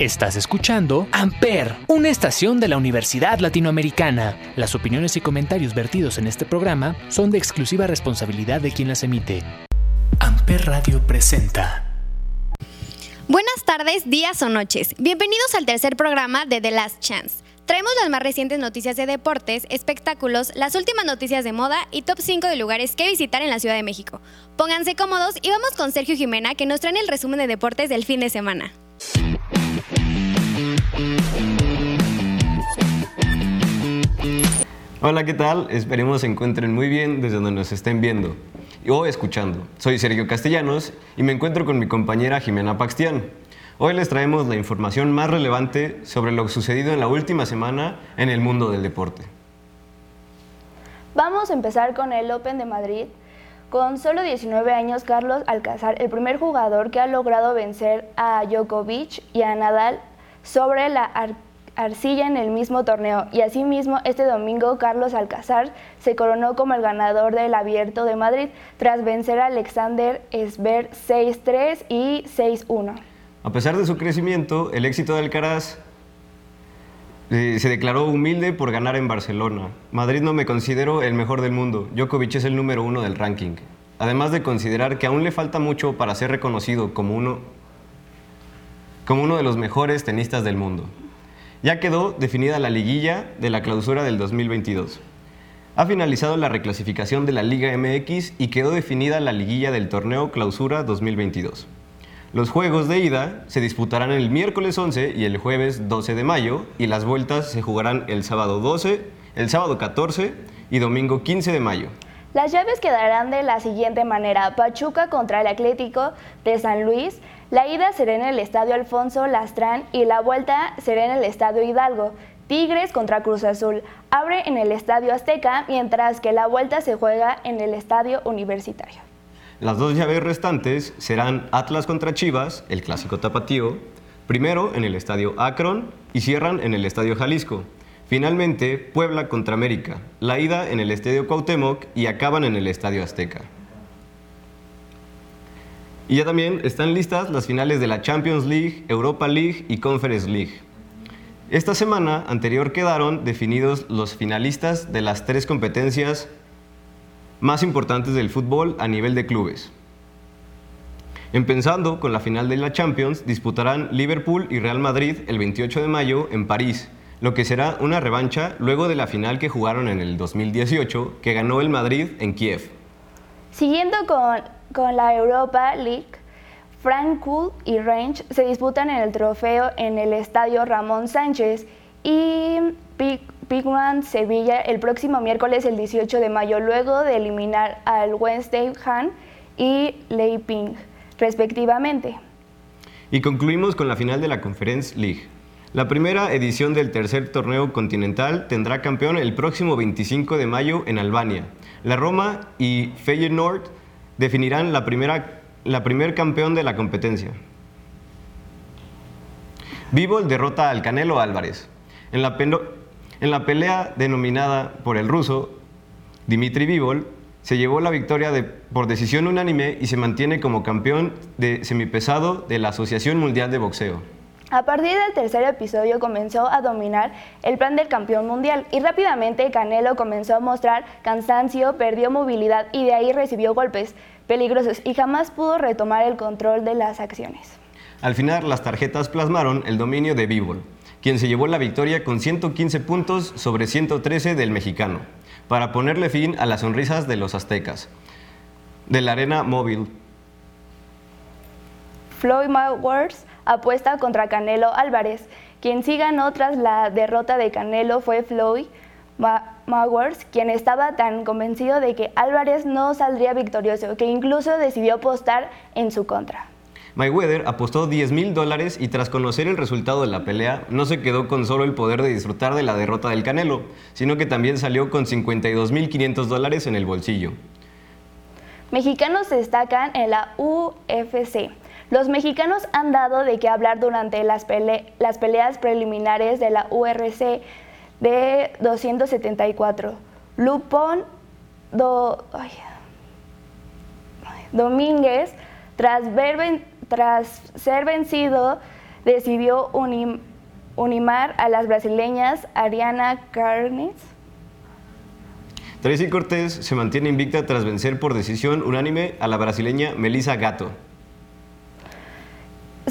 Estás escuchando Amper, una estación de la Universidad Latinoamericana. Las opiniones y comentarios vertidos en este programa son de exclusiva responsabilidad de quien las emite. Amper Radio presenta. Buenas tardes, días o noches. Bienvenidos al tercer programa de The Last Chance. Traemos las más recientes noticias de deportes, espectáculos, las últimas noticias de moda y top 5 de lugares que visitar en la Ciudad de México. Pónganse cómodos y vamos con Sergio Jimena que nos trae el resumen de deportes del fin de semana. Hola, ¿qué tal? Esperemos se encuentren muy bien desde donde nos estén viendo o escuchando. Soy Sergio Castellanos y me encuentro con mi compañera Jimena Paxtián. Hoy les traemos la información más relevante sobre lo sucedido en la última semana en el mundo del deporte. Vamos a empezar con el Open de Madrid. Con solo 19 años, Carlos Alcázar, el primer jugador que ha logrado vencer a Djokovic y a Nadal sobre la arcilla en el mismo torneo. Y asimismo, este domingo, Carlos Alcázar se coronó como el ganador del Abierto de Madrid tras vencer a Alexander Esber 6-3 y 6-1. A pesar de su crecimiento, el éxito de Alcaraz eh, se declaró humilde por ganar en Barcelona. Madrid no me considero el mejor del mundo. Djokovic es el número uno del ranking. Además de considerar que aún le falta mucho para ser reconocido como uno, como uno de los mejores tenistas del mundo. Ya quedó definida la liguilla de la clausura del 2022. Ha finalizado la reclasificación de la Liga MX y quedó definida la liguilla del torneo Clausura 2022. Los juegos de ida se disputarán el miércoles 11 y el jueves 12 de mayo y las vueltas se jugarán el sábado 12, el sábado 14 y domingo 15 de mayo. Las llaves quedarán de la siguiente manera. Pachuca contra el Atlético de San Luis. La ida será en el Estadio Alfonso Lastrán y la vuelta será en el Estadio Hidalgo. Tigres contra Cruz Azul. Abre en el Estadio Azteca, mientras que la vuelta se juega en el Estadio Universitario. Las dos llaves restantes serán Atlas contra Chivas, el clásico tapatío, primero en el Estadio Akron y cierran en el Estadio Jalisco. Finalmente, Puebla contra América, la ida en el Estadio Cuauhtémoc y acaban en el Estadio Azteca. Y ya también están listas las finales de la Champions League, Europa League y Conference League. Esta semana anterior quedaron definidos los finalistas de las tres competencias más importantes del fútbol a nivel de clubes. Empezando con la final de la Champions, disputarán Liverpool y Real Madrid el 28 de mayo en París, lo que será una revancha luego de la final que jugaron en el 2018, que ganó el Madrid en Kiev. Siguiendo con, con la Europa League, Frankfurt y Range se disputan en el trofeo en el estadio Ramón Sánchez y Pigman Sevilla el próximo miércoles el 18 de mayo, luego de eliminar al Wednesday Han y Leiping, respectivamente. Y concluimos con la final de la Conference League. La primera edición del tercer torneo continental tendrá campeón el próximo 25 de mayo en Albania. La Roma y Feyenoord definirán la primera la primer campeón de la competencia. Vivol derrota al Canelo Álvarez. En la, en la pelea denominada por el ruso Dimitri Vivol, se llevó la victoria por decisión unánime y se mantiene como campeón de semipesado de la Asociación Mundial de Boxeo. A partir del tercer episodio comenzó a dominar el plan del campeón mundial y rápidamente Canelo comenzó a mostrar cansancio, perdió movilidad y de ahí recibió golpes peligrosos y jamás pudo retomar el control de las acciones. Al final las tarjetas plasmaron el dominio de Bivol, quien se llevó la victoria con 115 puntos sobre 113 del mexicano, para ponerle fin a las sonrisas de los aztecas. De la arena móvil. Floyd Mayweather apuesta contra Canelo Álvarez. Quien sí ganó tras la derrota de Canelo fue Floyd Mayweather, quien estaba tan convencido de que Álvarez no saldría victorioso que incluso decidió apostar en su contra. Mayweather apostó 10 mil dólares y tras conocer el resultado de la pelea, no se quedó con solo el poder de disfrutar de la derrota del Canelo, sino que también salió con 52 mil 500 dólares en el bolsillo. Mexicanos destacan en la UFC. Los mexicanos han dado de qué hablar durante las, peleas preliminares de la URC de 274. Lupón Domínguez, tras ver tras ser vencido decidió unimar a las brasileñas Ariana Carnes. Tracy Cortés se mantiene invicta tras vencer por decisión unánime a la brasileña Melissa Gato.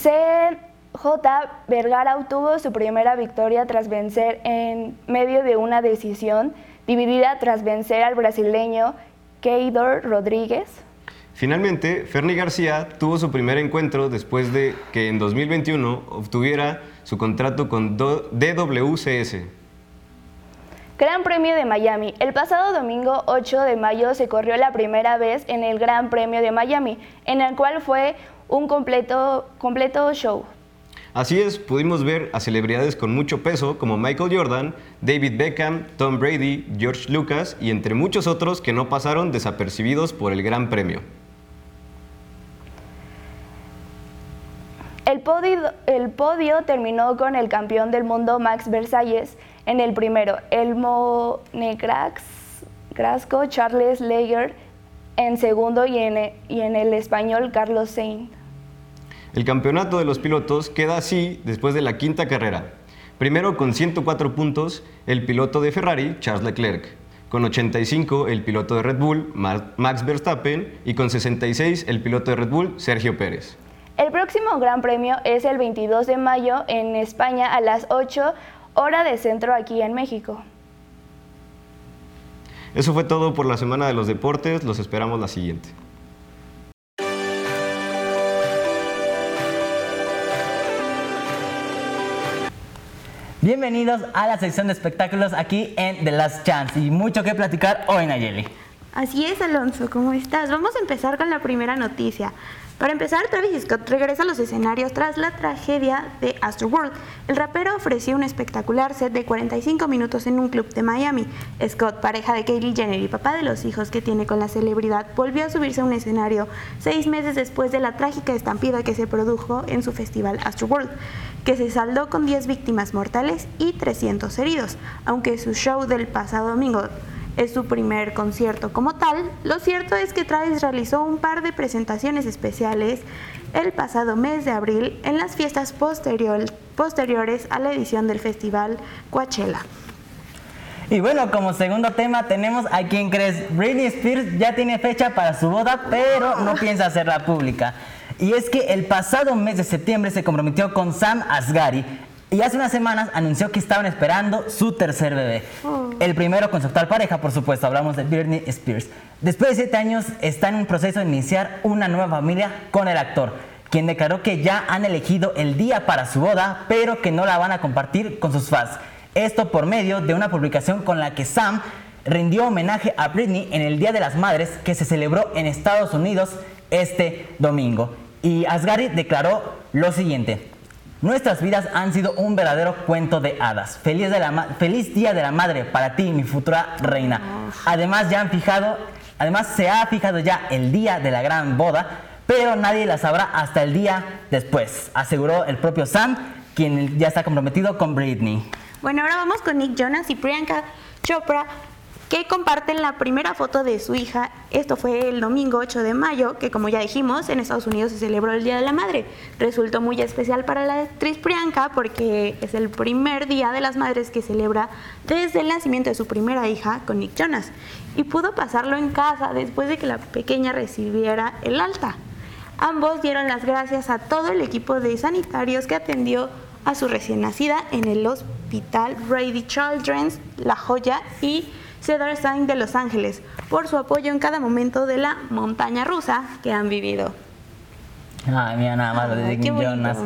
CJ Vergara obtuvo su primera victoria tras vencer en medio de una decisión dividida tras vencer al brasileño Keidor Rodríguez. Finalmente, Fernie García tuvo su primer encuentro después de que en 2021 obtuviera su contrato con DWCS. Gran Premio de Miami. El pasado domingo 8 de mayo se corrió la primera vez en el Gran Premio de Miami, en el cual fue un completo, completo show. Así es, pudimos ver a celebridades con mucho peso como Michael Jordan, David Beckham, Tom Brady, George Lucas y entre muchos otros que no pasaron desapercibidos por el Gran Premio. El podio, el podio terminó con el campeón del mundo Max Versalles en el primero, el Monegrasco Charles Leger en segundo y en, y en el español Carlos Sainz. El campeonato de los pilotos queda así después de la quinta carrera. Primero con 104 puntos el piloto de Ferrari, Charles Leclerc. Con 85 el piloto de Red Bull, Max Verstappen. Y con 66 el piloto de Red Bull, Sergio Pérez. El próximo Gran Premio es el 22 de mayo en España a las 8 hora de centro aquí en México. Eso fue todo por la semana de los deportes. Los esperamos la siguiente. Bienvenidos a la sección de espectáculos aquí en The Last Chance y mucho que platicar hoy, Nayeli. Así es, Alonso, ¿cómo estás? Vamos a empezar con la primera noticia. Para empezar, Travis Scott regresa a los escenarios tras la tragedia de Astroworld. El rapero ofreció un espectacular set de 45 minutos en un club de Miami. Scott, pareja de Kylie Jenner y papá de los hijos que tiene con la celebridad, volvió a subirse a un escenario seis meses después de la trágica estampida que se produjo en su festival Astroworld, que se saldó con 10 víctimas mortales y 300 heridos, aunque su show del pasado domingo es su primer concierto como tal, lo cierto es que Travis realizó un par de presentaciones especiales el pasado mes de abril en las fiestas posteriores a la edición del festival Coachella. Y bueno, como segundo tema tenemos a quien crees, Britney Spears ya tiene fecha para su boda, pero no piensa hacerla pública. Y es que el pasado mes de septiembre se comprometió con Sam Asghari, y hace unas semanas anunció que estaban esperando su tercer bebé. Oh. El primero con su actual pareja, por supuesto, hablamos de Britney Spears. Después de siete años está en un proceso de iniciar una nueva familia con el actor, quien declaró que ya han elegido el día para su boda, pero que no la van a compartir con sus fans. Esto por medio de una publicación con la que Sam rindió homenaje a Britney en el Día de las Madres que se celebró en Estados Unidos este domingo. Y Asgari declaró lo siguiente. Nuestras vidas han sido un verdadero cuento de hadas. Feliz, Día de la Madre para ti, mi futura reina. Además, ya han fijado, además se ha fijado ya el día de la gran boda, pero nadie la sabrá hasta el día después, aseguró el propio Sam, quien ya está comprometido con Britney. Bueno, ahora vamos con Nick Jonas y Priyanka Chopra que comparten la primera foto de su hija. Esto fue el domingo 8 de mayo, que como ya dijimos, en Estados Unidos se celebró el Día de la Madre. Resultó muy especial para la actriz Priyanka porque es el primer Día de las Madres que celebra desde el nacimiento de su primera hija con Nick Jonas. Y pudo pasarlo en casa después de que la pequeña recibiera el alta. Ambos dieron las gracias a todo el equipo de sanitarios que atendió a su recién nacida en el hospital Brady Children's La Joya y Cedar Sign de Los Ángeles por su apoyo en cada momento de la montaña rusa que han vivido. Ay, mira nada más lo de Nick Jonas.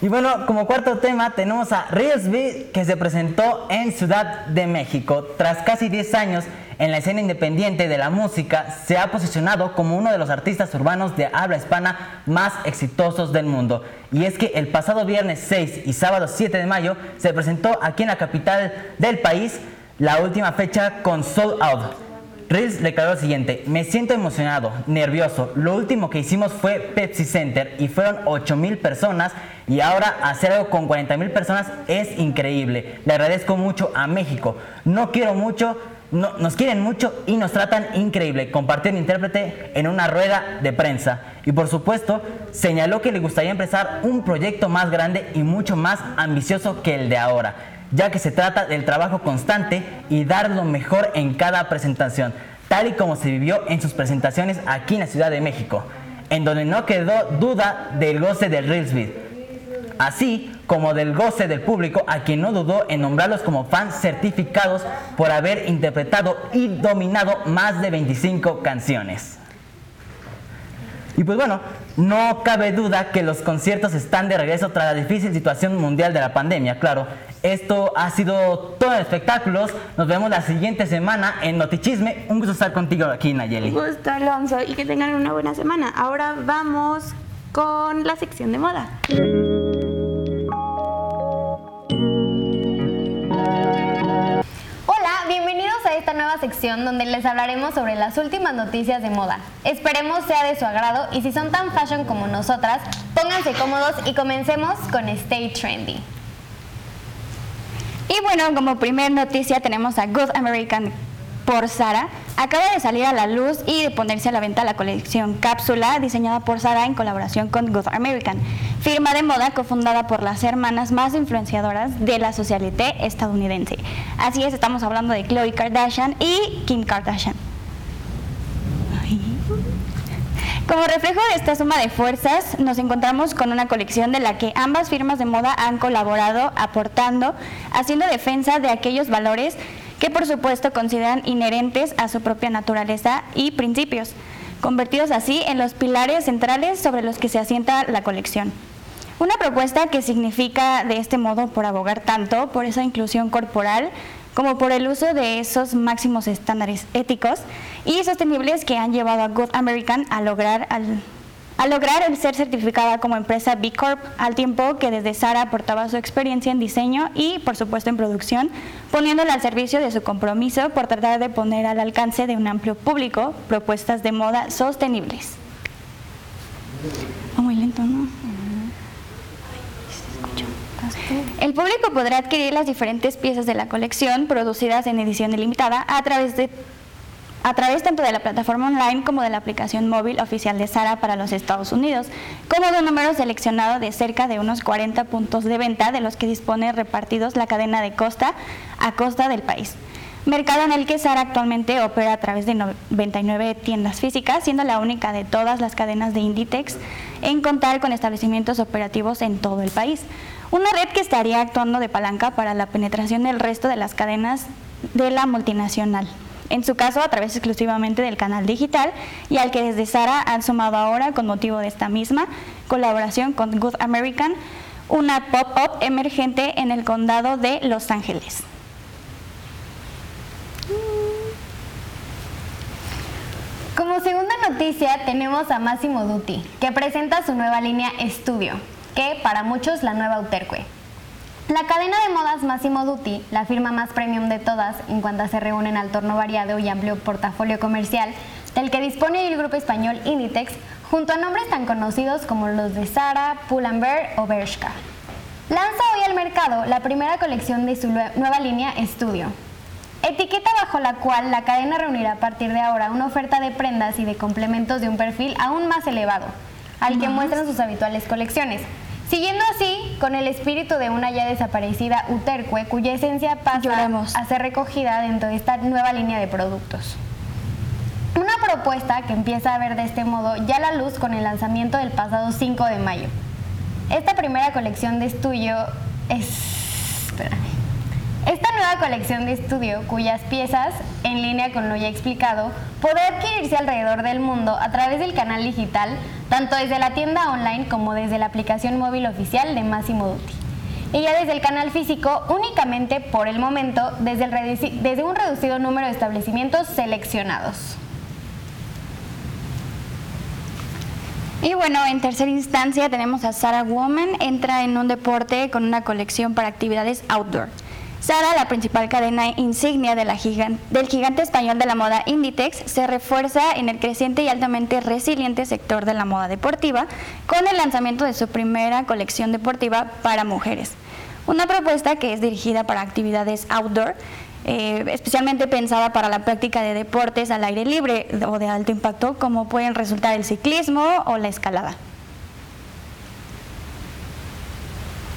Y bueno, como cuarto tema tenemos a B que se presentó en Ciudad de México. Tras casi 10 años en la escena independiente de la música, se ha posicionado como uno de los artistas urbanos de habla hispana más exitosos del mundo. Y es que el pasado viernes 6 y sábado 7 de mayo se presentó aquí en la capital del país la última fecha con Sold Out. Reels declaró lo siguiente, me siento emocionado, nervioso, lo último que hicimos fue Pepsi Center y fueron 8 mil personas y ahora hacer algo con 40 mil personas es increíble, le agradezco mucho a México, no quiero mucho no, nos quieren mucho y nos tratan increíble, compartió el intérprete en una rueda de prensa. Y por supuesto, señaló que le gustaría empezar un proyecto más grande y mucho más ambicioso que el de ahora, ya que se trata del trabajo constante y dar lo mejor en cada presentación, tal y como se vivió en sus presentaciones aquí en la Ciudad de México, en donde no quedó duda del goce del Reels así como del goce del público a quien no dudó en nombrarlos como fans certificados por haber interpretado y dominado más de 25 canciones. Y pues bueno, no cabe duda que los conciertos están de regreso tras la difícil situación mundial de la pandemia, claro. Esto ha sido todo en espectáculos. Nos vemos la siguiente semana en Notichisme. Un gusto estar contigo aquí, Nayeli. Un gusto, Alonso, y que tengan una buena semana. Ahora vamos con la sección de moda. esta nueva sección donde les hablaremos sobre las últimas noticias de moda. Esperemos sea de su agrado y si son tan fashion como nosotras, pónganse cómodos y comencemos con Stay Trendy. Y bueno, como primer noticia tenemos a Good American por Sara, acaba de salir a la luz y de ponerse a la venta la colección Cápsula, diseñada por Sara en colaboración con Good American, firma de moda cofundada por las hermanas más influenciadoras de la socialité estadounidense. Así es, estamos hablando de Khloe Kardashian y Kim Kardashian. Como reflejo de esta suma de fuerzas, nos encontramos con una colección de la que ambas firmas de moda han colaborado, aportando, haciendo defensa de aquellos valores que por supuesto consideran inherentes a su propia naturaleza y principios, convertidos así en los pilares centrales sobre los que se asienta la colección. Una propuesta que significa de este modo por abogar tanto por esa inclusión corporal como por el uso de esos máximos estándares éticos y sostenibles que han llevado a Good American a lograr al a lograr el ser certificada como empresa B Corp, al tiempo que desde Sara aportaba su experiencia en diseño y, por supuesto, en producción, poniéndola al servicio de su compromiso por tratar de poner al alcance de un amplio público propuestas de moda sostenibles. Oh, muy lento. El público podrá adquirir las diferentes piezas de la colección producidas en edición limitada a través de a través tanto de la plataforma online como de la aplicación móvil oficial de Sara para los Estados Unidos, como de un número seleccionado de cerca de unos 40 puntos de venta de los que dispone repartidos la cadena de costa a costa del país. Mercado en el que Sara actualmente opera a través de 99 tiendas físicas, siendo la única de todas las cadenas de Inditex en contar con establecimientos operativos en todo el país. Una red que estaría actuando de palanca para la penetración del resto de las cadenas de la multinacional en su caso a través exclusivamente del canal digital y al que desde Sara han sumado ahora con motivo de esta misma colaboración con Good American, una pop-up emergente en el condado de Los Ángeles. Como segunda noticia tenemos a Massimo Dutti, que presenta su nueva línea Studio, que para muchos la nueva Uterque. La cadena de modas Massimo Dutti, la firma más premium de todas en cuanto se reúnen al torno variado y amplio portafolio comercial del que dispone el grupo español Inditex, junto a nombres tan conocidos como los de Zara, Pull&Bear o Bershka. Lanza hoy al mercado la primera colección de su nueva línea Studio, etiqueta bajo la cual la cadena reunirá a partir de ahora una oferta de prendas y de complementos de un perfil aún más elevado, al que muestran sus habituales colecciones, Siguiendo así con el espíritu de una ya desaparecida Uterque, cuya esencia pasa a ser recogida dentro de esta nueva línea de productos. Una propuesta que empieza a ver de este modo ya la luz con el lanzamiento del pasado 5 de mayo. Esta primera colección de estudio es... Nueva colección de estudio, cuyas piezas, en línea con lo ya explicado, podrá adquirirse alrededor del mundo a través del canal digital, tanto desde la tienda online como desde la aplicación móvil oficial de Massimo Dutti. Y ya desde el canal físico, únicamente por el momento, desde, desde un reducido número de establecimientos seleccionados. Y bueno, en tercera instancia tenemos a Sarah Woman, entra en un deporte con una colección para actividades outdoor. Sara, la principal cadena insignia del gigante español de la moda Inditex, se refuerza en el creciente y altamente resiliente sector de la moda deportiva con el lanzamiento de su primera colección deportiva para mujeres. Una propuesta que es dirigida para actividades outdoor eh, especialmente pensada para la práctica de deportes al aire libre o de alto impacto, como pueden resultar el ciclismo o la escalada.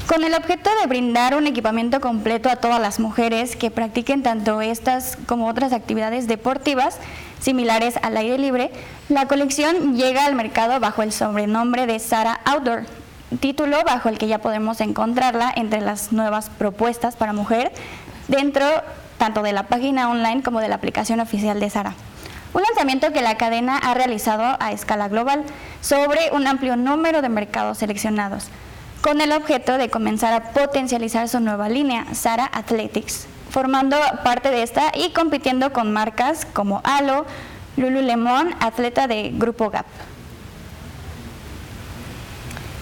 Con el objeto de brindar un equipamiento completo a todas las mujeres que practiquen tanto estas como otras actividades deportivas similares al aire libre, la colección llega al mercado bajo el sobrenombre de Sara Outdoor, título bajo el que ya podemos encontrarla entre las nuevas propuestas para mujer dentro tanto de la página online como de la aplicación oficial de Sara. Un lanzamiento que la cadena ha realizado a escala global sobre un amplio número de mercados seleccionados con el objeto de comenzar a potencializar su nueva línea, Sara Athletics, formando parte de esta y compitiendo con marcas como Alo, Lululemon, atleta de Grupo Gap.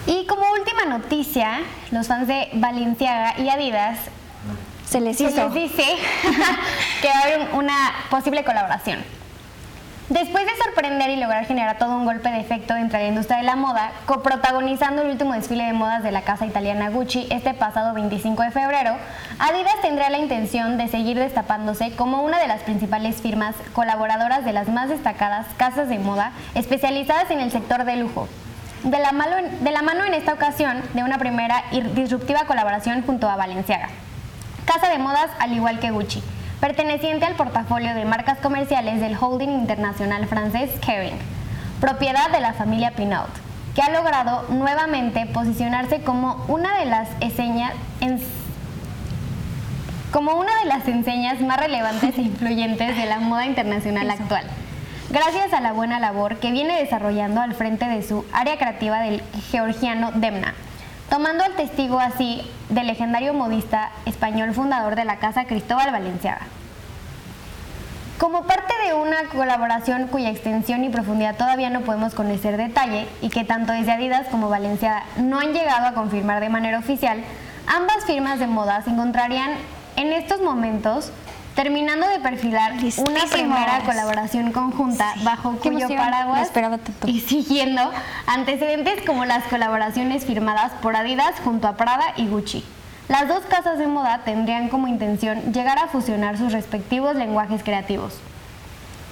Y como última noticia, los fans de Balenciaga y Adidas se les, se hizo. les dice que va a haber una posible colaboración. Después de sorprender y lograr generar todo un golpe de efecto entre la industria de la moda, coprotagonizando el último desfile de modas de la casa italiana Gucci este pasado 25 de febrero, Adidas tendrá la intención de seguir destapándose como una de las principales firmas colaboradoras de las más destacadas casas de moda especializadas en el sector de lujo. De la, mano, de la mano en esta ocasión de una primera disruptiva colaboración junto a Balenciaga, casa de modas al igual que Gucci perteneciente al portafolio de marcas comerciales del holding internacional francés Kering, propiedad de la familia Pinault, que ha logrado nuevamente posicionarse como una de las enseñas, como una de las enseñas más relevantes e influyentes de la moda internacional actual. Gracias a la buena labor que viene desarrollando al frente de su área creativa del georgiano Demna, tomando el testigo así del legendario modista español fundador de la casa Cristóbal Valenciaga. Como parte de una colaboración cuya extensión y profundidad todavía no podemos conocer detalle y que tanto desde Adidas como Valenciaga no han llegado a confirmar de manera oficial, ambas firmas de moda se encontrarían en estos momentos terminando de perfilar una primera colaboración conjunta bajo cuyo paraguas y siguiendo antecedentes como las colaboraciones firmadas por Adidas junto a Prada y Gucci. Las dos casas de moda tendrían como intención llegar a fusionar sus respectivos lenguajes creativos.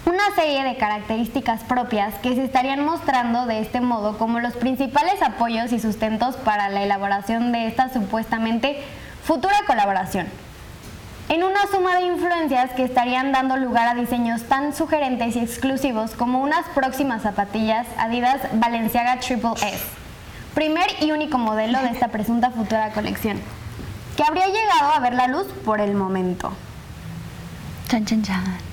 Una serie de características propias que se estarían mostrando de este modo como los principales apoyos y sustentos para la elaboración de esta supuestamente futura colaboración en una suma de influencias que estarían dando lugar a diseños tan sugerentes y exclusivos como unas próximas zapatillas Adidas Balenciaga Triple S, primer y único modelo de esta presunta futura colección, que habría llegado a ver la luz por el momento. Chan, chan, chan.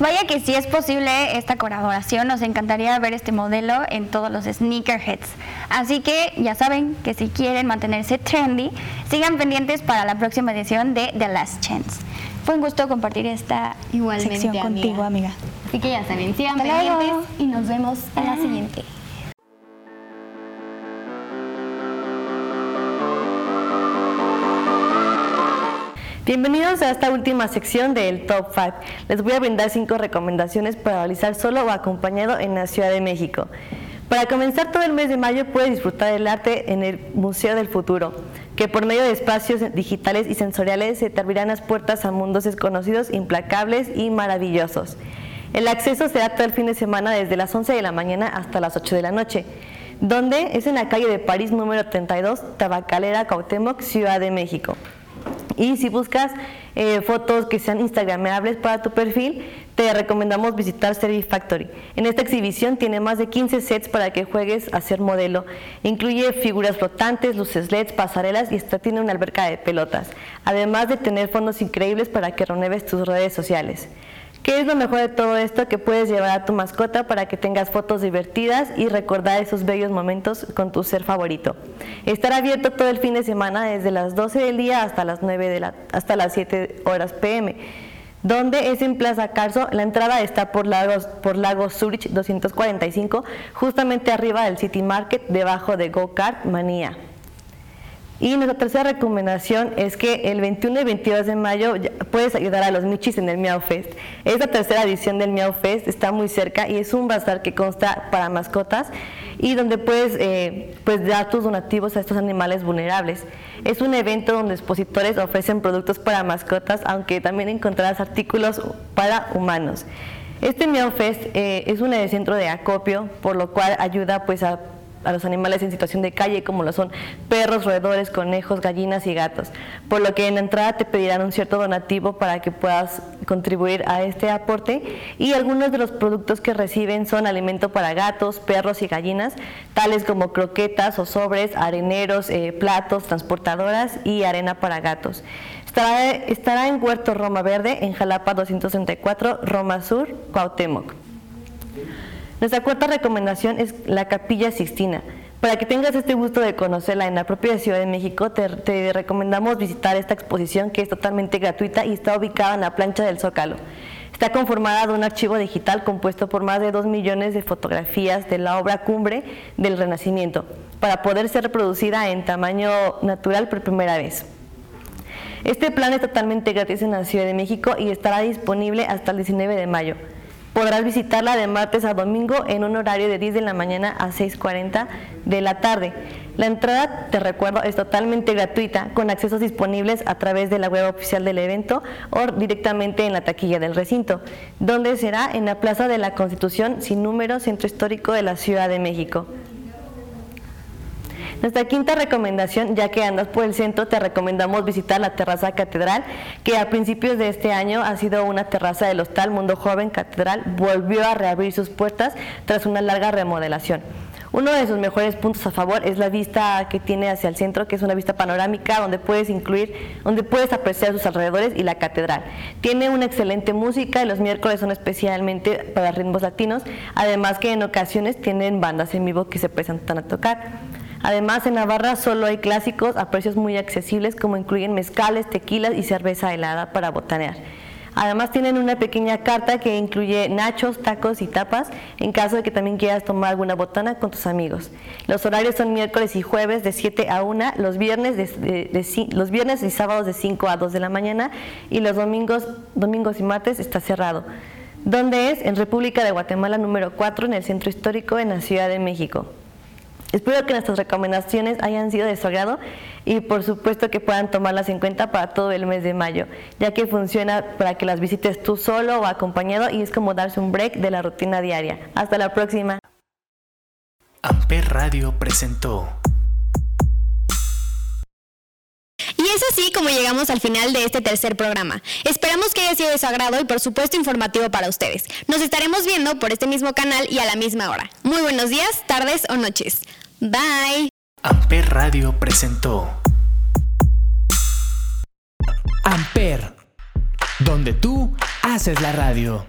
Vaya que si es posible esta colaboración, nos encantaría ver este modelo en todos los sneakerheads. Así que ya saben que si quieren mantenerse trendy, sigan pendientes para la próxima edición de The Last Chance. Fue un gusto compartir esta sección contigo, amiga. Así que ya saben, sigan pendientes y nos vemos en la siguiente. Bienvenidos a esta última sección del Top 5. Les voy a brindar cinco recomendaciones para realizar solo o acompañado en la Ciudad de México. Para comenzar todo el mes de mayo puedes disfrutar del arte en el Museo del Futuro, que por medio de espacios digitales y sensoriales se te abrirán las puertas a mundos desconocidos, implacables y maravillosos. El acceso será todo el fin de semana desde las 11 de la mañana hasta las 8 de la noche, donde es en la calle de París número 32, Tabacalera, Cuauhtémoc, Ciudad de México. Y si buscas eh, fotos que sean instagrameables para tu perfil, te recomendamos visitar Service Factory. En esta exhibición tiene más de 15 sets para que juegues a ser modelo. Incluye figuras flotantes, luces LEDs, pasarelas y hasta tiene una alberca de pelotas. Además de tener fondos increíbles para que renueves tus redes sociales. ¿Qué es lo mejor de todo esto? Que puedes llevar a tu mascota para que tengas fotos divertidas y recordar esos bellos momentos con tu ser favorito. Estará abierto todo el fin de semana desde las 12 del día hasta las 9 de la, hasta las 7 horas pm. Donde es en Plaza Carso, la entrada está por por Lagos Zurich 245, justamente arriba del City Market, debajo de Go Kart Manía. Y nuestra tercera recomendación es que el 21 y 22 de mayo puedes ayudar a los Michis en el Miau Fest. Esta tercera edición del Miau Fest está muy cerca y es un bazar que consta para mascotas y donde puedes eh, pues dar tus donativos a estos animales vulnerables. Es un evento donde expositores ofrecen productos para mascotas, aunque también encontrarás artículos para humanos. Este Meowfest eh, es un centro de acopio, por lo cual ayuda pues a a los animales en situación de calle, como lo son perros, roedores, conejos, gallinas y gatos. Por lo que en la entrada te pedirán un cierto donativo para que puedas contribuir a este aporte. Y algunos de los productos que reciben son alimento para gatos, perros y gallinas, tales como croquetas o sobres, areneros, eh, platos, transportadoras y arena para gatos. Estará, estará en Huerto Roma Verde, en Jalapa 234, Roma Sur, Cuauhtémoc. Nuestra cuarta recomendación es la Capilla Sixtina. Para que tengas este gusto de conocerla en la propia Ciudad de México, te, recomendamos visitar esta exposición que es totalmente gratuita y está ubicada en la plancha del Zócalo. Está conformada de un archivo digital compuesto por más de 2 millones de fotografías de la obra cumbre del Renacimiento, para poder ser reproducida en tamaño natural por primera vez. Este plan es totalmente gratis en la Ciudad de México y estará disponible hasta el 19 de mayo. Podrás visitarla de martes a domingo en un horario de 10 de la mañana a 6.40 de la tarde. La entrada, te recuerdo, es totalmente gratuita, con accesos disponibles a través de la web oficial del evento o directamente en la taquilla del recinto, donde será en la Plaza de la Constitución sin número, Centro Histórico de la Ciudad de México. Nuestra quinta recomendación, ya que andas por el centro, te recomendamos visitar la terraza catedral, que a principios de este año ha sido una terraza del hostal Mundo Joven Catedral, volvió a reabrir sus puertas tras una larga remodelación. Uno de sus mejores puntos a favor es la vista que tiene hacia el centro, que es una vista panorámica donde puedes incluir, donde puedes apreciar sus alrededores y la catedral. Tiene una excelente música y los miércoles son especialmente para ritmos latinos, además que en ocasiones tienen bandas en vivo que se presentan a tocar. Además, en Navarra solo hay clásicos a precios muy accesibles como incluyen mezcales, tequilas y cerveza helada para botanear. Además tienen una pequeña carta que incluye nachos, tacos y tapas en caso de que también quieras tomar alguna botana con tus amigos. Los horarios son miércoles y jueves de 7 a 1, los viernes, los viernes y sábados de 5 a 2 de la mañana y los domingos, domingos y martes está cerrado. ¿Dónde es? En República de Guatemala número 4 en el Centro Histórico en la Ciudad de México. Espero que nuestras recomendaciones hayan sido de su agrado y por supuesto que puedan tomarlas en cuenta para todo el mes de mayo, ya que funciona para que las visites tú solo o acompañado y es como darse un break de la rutina diaria. Hasta la próxima. Amper Radio presentó. Y es así como llegamos al final de este tercer programa. Esperamos que haya sido de su agrado y por supuesto informativo para ustedes. Nos estaremos viendo por este mismo canal y a la misma hora. Muy buenos días, tardes o noches. Bye. Amper Radio presentó. Amper, donde tú haces la radio.